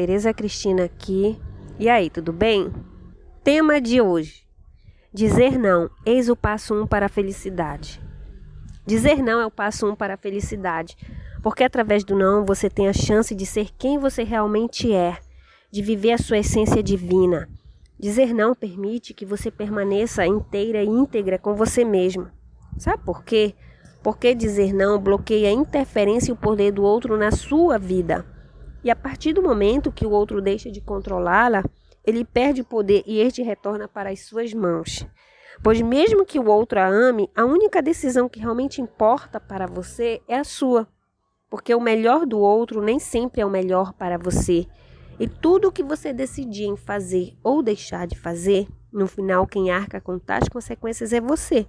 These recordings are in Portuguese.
Tereza Cristina aqui. E aí, tudo bem? Tema de hoje: Dizer não, eis o passo um para a felicidade. Dizer não é o passo um para a felicidade, porque através do não você tem a chance de ser quem você realmente é, de viver a sua essência divina. Dizer não permite que você permaneça inteira e íntegra com você mesmo. Sabe por quê? Porque dizer não bloqueia a interferência e o poder do outro na sua vida. E a partir do momento que o outro deixa de controlá-la, ele perde o poder e este retorna para as suas mãos. Pois mesmo que o outro a ame, a única decisão que realmente importa para você é a sua. Porque o melhor do outro nem sempre é o melhor para você. E tudo o que você decidir em fazer ou deixar de fazer, no final quem arca com tais consequências é você.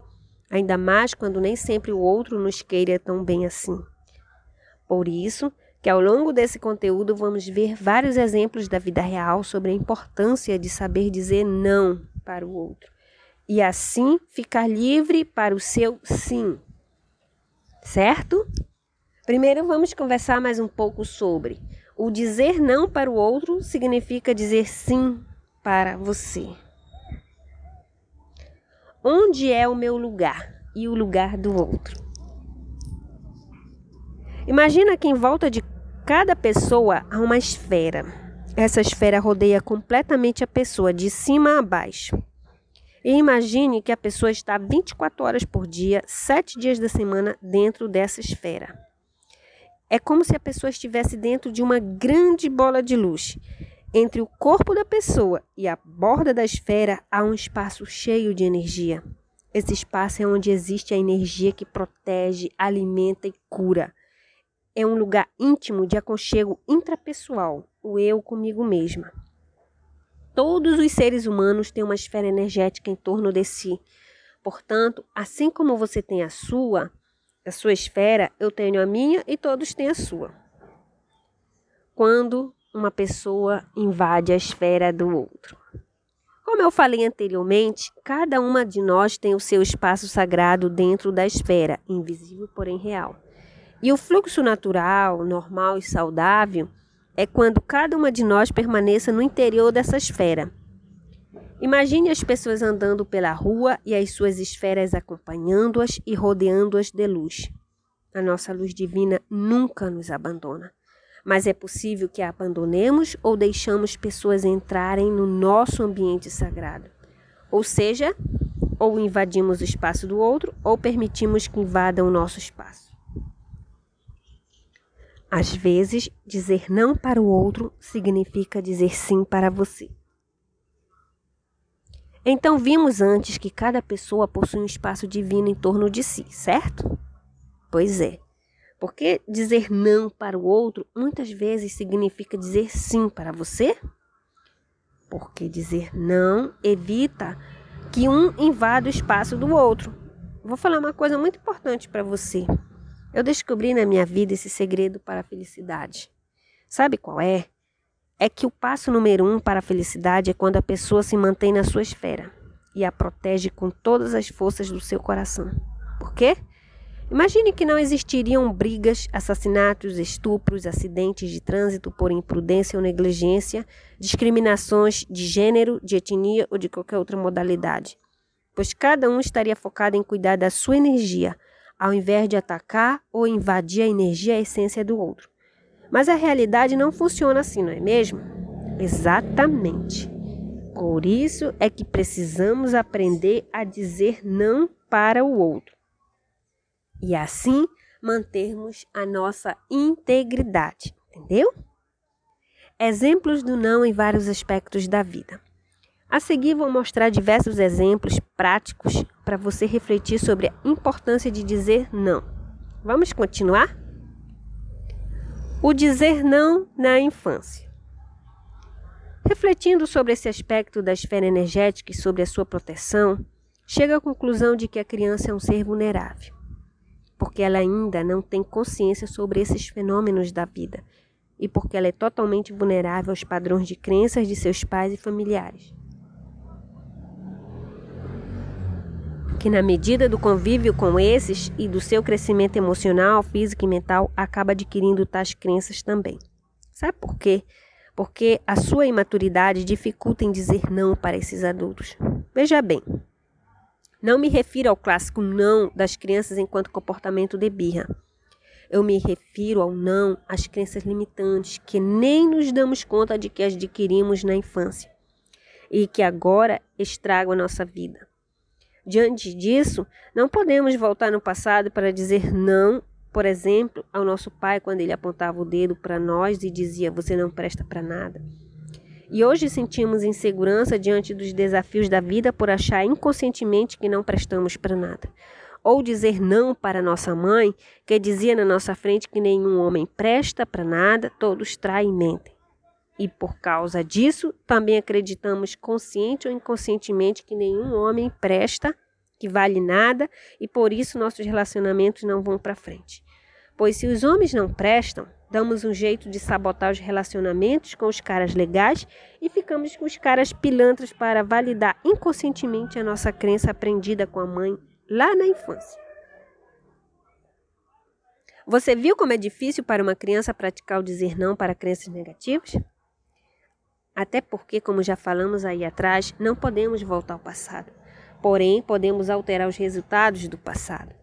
Ainda mais quando nem sempre o outro nos queira tão bem assim. Por isso, que ao longo desse conteúdo vamos ver vários exemplos da vida real sobre a importância de saber dizer não para o outro e assim ficar livre para o seu sim. Certo? Primeiro vamos conversar mais um pouco sobre o dizer não para o outro significa dizer sim para você. Onde é o meu lugar e o lugar do outro? Imagina que em volta de cada pessoa há uma esfera. Essa esfera rodeia completamente a pessoa, de cima a baixo. E imagine que a pessoa está 24 horas por dia, 7 dias da semana dentro dessa esfera. É como se a pessoa estivesse dentro de uma grande bola de luz. Entre o corpo da pessoa e a borda da esfera há um espaço cheio de energia. Esse espaço é onde existe a energia que protege, alimenta e cura é um lugar íntimo de aconchego intrapessoal, o eu comigo mesma. Todos os seres humanos têm uma esfera energética em torno de si. Portanto, assim como você tem a sua, a sua esfera, eu tenho a minha e todos têm a sua. Quando uma pessoa invade a esfera do outro. Como eu falei anteriormente, cada uma de nós tem o seu espaço sagrado dentro da esfera, invisível porém real. E o fluxo natural, normal e saudável é quando cada uma de nós permaneça no interior dessa esfera. Imagine as pessoas andando pela rua e as suas esferas acompanhando-as e rodeando-as de luz. A nossa luz divina nunca nos abandona, mas é possível que a abandonemos ou deixamos pessoas entrarem no nosso ambiente sagrado. Ou seja, ou invadimos o espaço do outro ou permitimos que invadam o nosso espaço. Às vezes, dizer não para o outro significa dizer sim para você. Então, vimos antes que cada pessoa possui um espaço divino em torno de si, certo? Pois é. Porque dizer não para o outro muitas vezes significa dizer sim para você? Porque dizer não evita que um invada o espaço do outro. Vou falar uma coisa muito importante para você. Eu descobri na minha vida esse segredo para a felicidade. Sabe qual é? É que o passo número um para a felicidade é quando a pessoa se mantém na sua esfera e a protege com todas as forças do seu coração. Por quê? Imagine que não existiriam brigas, assassinatos, estupros, acidentes de trânsito por imprudência ou negligência, discriminações de gênero, de etnia ou de qualquer outra modalidade, pois cada um estaria focado em cuidar da sua energia ao invés de atacar ou invadir a energia e a essência do outro. Mas a realidade não funciona assim, não é mesmo? Exatamente. Por isso é que precisamos aprender a dizer não para o outro. E assim mantermos a nossa integridade, entendeu? Exemplos do não em vários aspectos da vida. A seguir, vou mostrar diversos exemplos práticos para você refletir sobre a importância de dizer não. Vamos continuar? O dizer não na infância. Refletindo sobre esse aspecto da esfera energética e sobre a sua proteção, chega à conclusão de que a criança é um ser vulnerável, porque ela ainda não tem consciência sobre esses fenômenos da vida e porque ela é totalmente vulnerável aos padrões de crenças de seus pais e familiares. Que na medida do convívio com esses e do seu crescimento emocional, físico e mental, acaba adquirindo tais crenças também. Sabe por quê? porque a sua imaturidade dificulta em dizer não para esses adultos. Veja bem, não me refiro ao clássico não das crianças enquanto comportamento de birra. Eu me refiro ao não às crenças limitantes que nem nos damos conta de que adquirimos na infância e que agora estragam a nossa vida. Diante disso, não podemos voltar no passado para dizer não por exemplo, ao nosso pai quando ele apontava o dedo para nós e dizia: Você não presta para nada. E hoje sentimos insegurança diante dos desafios da vida por achar inconscientemente que não prestamos para nada. Ou dizer não para nossa mãe, que dizia na nossa frente que nenhum homem presta para nada, todos traem e mentem. E por causa disso, também acreditamos consciente ou inconscientemente que nenhum homem presta que vale nada e por isso nossos relacionamentos não vão para frente. Pois se os homens não prestam, damos um jeito de sabotar os relacionamentos com os caras legais e ficamos com os caras pilantras para validar inconscientemente a nossa crença aprendida com a mãe lá na infância. Você viu como é difícil para uma criança praticar o dizer não para crenças negativas? Até porque, como já falamos aí atrás, não podemos voltar ao passado. Porém, podemos alterar os resultados do passado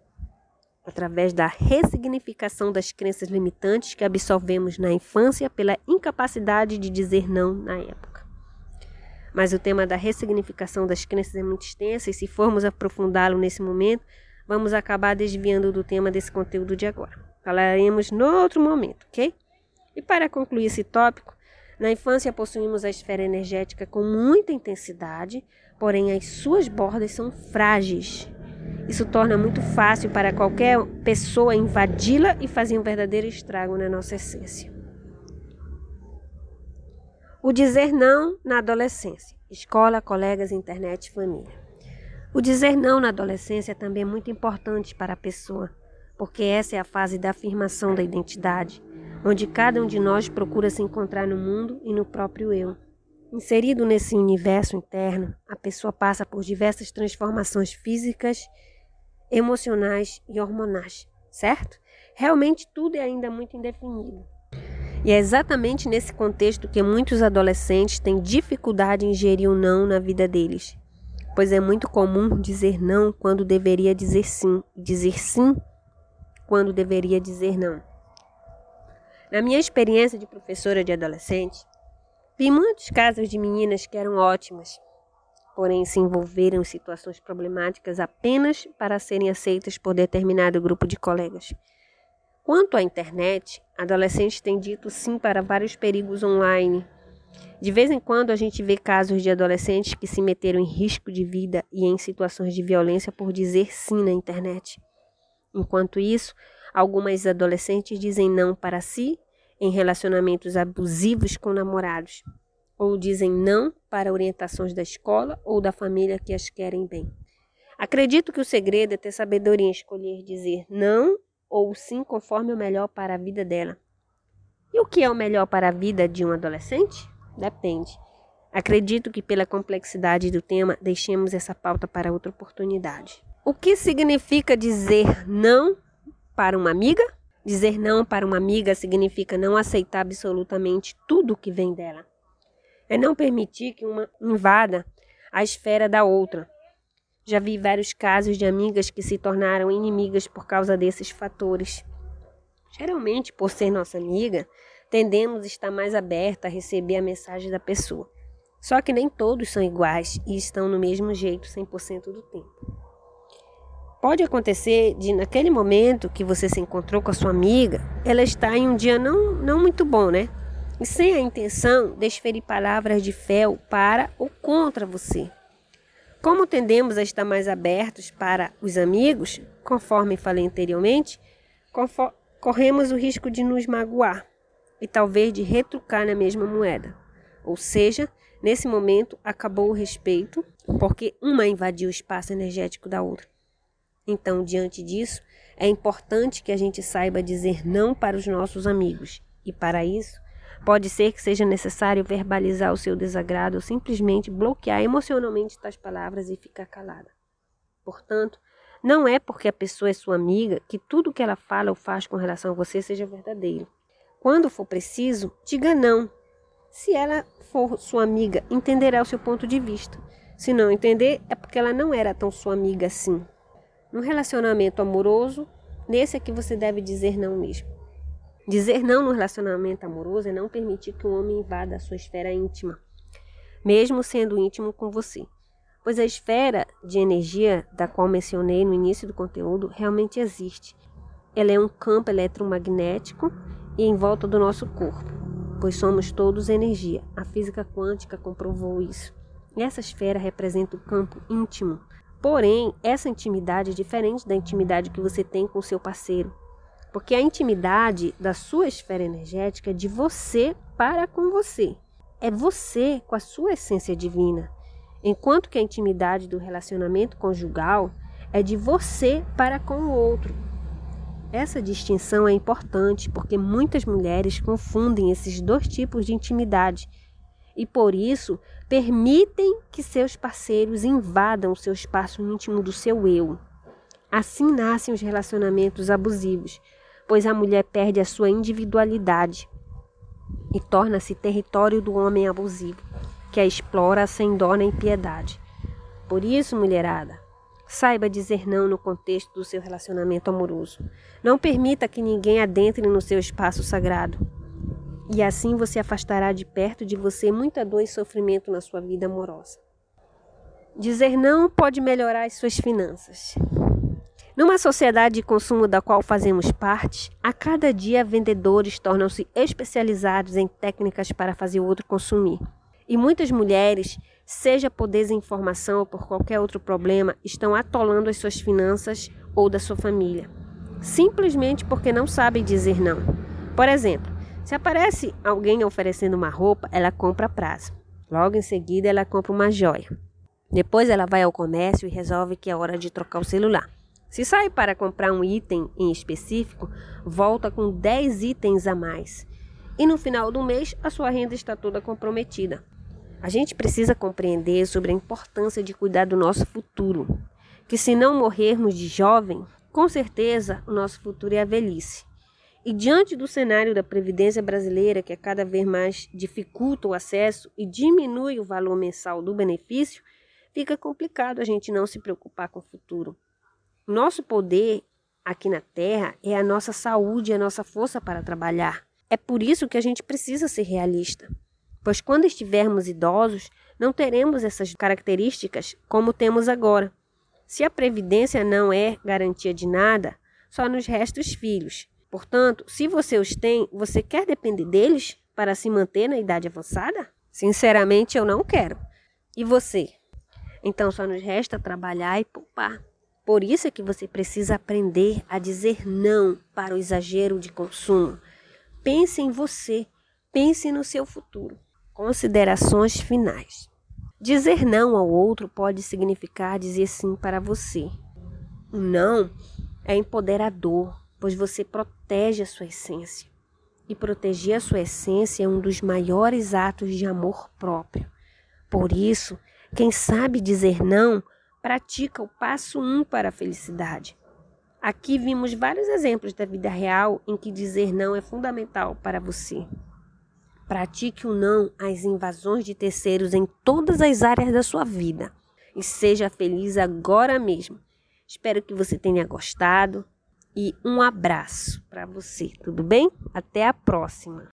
através da ressignificação das crenças limitantes que absorvemos na infância pela incapacidade de dizer não na época. Mas o tema da ressignificação das crenças é muito extenso e se formos aprofundá-lo nesse momento, vamos acabar desviando do tema desse conteúdo de agora. Falaremos no outro momento, ok? E para concluir esse tópico, na infância possuímos a esfera energética com muita intensidade, porém as suas bordas são frágeis. Isso torna muito fácil para qualquer pessoa invadi-la e fazer um verdadeiro estrago na nossa essência. O dizer não na adolescência: escola, colegas, internet, família. O dizer não na adolescência é também muito importante para a pessoa, porque essa é a fase da afirmação da identidade, onde cada um de nós procura se encontrar no mundo e no próprio eu. Inserido nesse universo interno, a pessoa passa por diversas transformações físicas, emocionais e hormonais, certo? Realmente tudo é ainda muito indefinido. E é exatamente nesse contexto que muitos adolescentes têm dificuldade em gerir o não na vida deles, pois é muito comum dizer não quando deveria dizer sim, e dizer sim quando deveria dizer não. Na minha experiência de professora de adolescente, Vi muitos casos de meninas que eram ótimas, porém se envolveram em situações problemáticas apenas para serem aceitas por determinado grupo de colegas. Quanto à internet, adolescentes têm dito sim para vários perigos online. De vez em quando a gente vê casos de adolescentes que se meteram em risco de vida e em situações de violência por dizer sim na internet. Enquanto isso, algumas adolescentes dizem não para si em relacionamentos abusivos com namorados, ou dizem não para orientações da escola ou da família que as querem bem. Acredito que o segredo é ter sabedoria em escolher dizer não ou sim conforme o melhor para a vida dela. E o que é o melhor para a vida de um adolescente? Depende. Acredito que, pela complexidade do tema, deixemos essa pauta para outra oportunidade. O que significa dizer não para uma amiga? Dizer não para uma amiga significa não aceitar absolutamente tudo que vem dela. É não permitir que uma invada a esfera da outra. Já vi vários casos de amigas que se tornaram inimigas por causa desses fatores. Geralmente, por ser nossa amiga, tendemos a estar mais aberta a receber a mensagem da pessoa. Só que nem todos são iguais e estão no mesmo jeito 100% do tempo. Pode acontecer de naquele momento que você se encontrou com a sua amiga, ela está em um dia não, não muito bom, né? E sem a intenção desferir palavras de fel para ou contra você. Como tendemos a estar mais abertos para os amigos, conforme falei anteriormente, corremos o risco de nos magoar e talvez de retrucar na mesma moeda. Ou seja, nesse momento acabou o respeito, porque uma invadiu o espaço energético da outra. Então, diante disso, é importante que a gente saiba dizer não para os nossos amigos. E para isso, pode ser que seja necessário verbalizar o seu desagrado ou simplesmente bloquear emocionalmente tais palavras e ficar calada. Portanto, não é porque a pessoa é sua amiga que tudo que ela fala ou faz com relação a você seja verdadeiro. Quando for preciso, diga não. Se ela for sua amiga, entenderá o seu ponto de vista. Se não entender, é porque ela não era tão sua amiga assim. No relacionamento amoroso, nesse é que você deve dizer não mesmo. Dizer não no relacionamento amoroso é não permitir que o homem invada a sua esfera íntima, mesmo sendo íntimo com você. Pois a esfera de energia da qual mencionei no início do conteúdo realmente existe. Ela é um campo eletromagnético e em volta do nosso corpo, pois somos todos energia. A física quântica comprovou isso. Essa esfera representa o campo íntimo. Porém, essa intimidade é diferente da intimidade que você tem com o seu parceiro. Porque a intimidade da sua esfera energética é de você para com você. É você com a sua essência divina. Enquanto que a intimidade do relacionamento conjugal é de você para com o outro. Essa distinção é importante porque muitas mulheres confundem esses dois tipos de intimidade e por isso permitem que seus parceiros invadam o seu espaço íntimo do seu eu. Assim nascem os relacionamentos abusivos, pois a mulher perde a sua individualidade e torna-se território do homem abusivo, que a explora sem dó nem piedade. Por isso, mulherada, saiba dizer não no contexto do seu relacionamento amoroso. Não permita que ninguém adentre no seu espaço sagrado. E assim você afastará de perto de você muita dor e sofrimento na sua vida amorosa. Dizer não pode melhorar as suas finanças. Numa sociedade de consumo da qual fazemos parte, a cada dia vendedores tornam-se especializados em técnicas para fazer o outro consumir. E muitas mulheres, seja por desinformação ou por qualquer outro problema, estão atolando as suas finanças ou da sua família, simplesmente porque não sabem dizer não. Por exemplo, se aparece alguém oferecendo uma roupa, ela compra a prazo. Logo em seguida, ela compra uma joia. Depois, ela vai ao comércio e resolve que é hora de trocar o celular. Se sai para comprar um item em específico, volta com 10 itens a mais. E no final do mês, a sua renda está toda comprometida. A gente precisa compreender sobre a importância de cuidar do nosso futuro. Que se não morrermos de jovem, com certeza o nosso futuro é a velhice. E diante do cenário da Previdência brasileira, que a cada vez mais dificulta o acesso e diminui o valor mensal do benefício, fica complicado a gente não se preocupar com o futuro. Nosso poder aqui na Terra é a nossa saúde e a nossa força para trabalhar. É por isso que a gente precisa ser realista. Pois quando estivermos idosos, não teremos essas características como temos agora. Se a previdência não é garantia de nada, só nos resta os filhos. Portanto, se você os tem, você quer depender deles para se manter na idade avançada? Sinceramente, eu não quero. E você? Então só nos resta trabalhar e poupar. Por isso é que você precisa aprender a dizer não para o exagero de consumo. Pense em você, pense no seu futuro. Considerações finais. Dizer não ao outro pode significar dizer sim para você. O não é empoderador, pois você protege a sua essência. E proteger a sua essência é um dos maiores atos de amor próprio. Por isso, quem sabe dizer não, pratica o passo um para a felicidade. Aqui vimos vários exemplos da vida real em que dizer não é fundamental para você. Pratique o não às invasões de terceiros em todas as áreas da sua vida e seja feliz agora mesmo. Espero que você tenha gostado e um abraço para você, tudo bem? Até a próxima!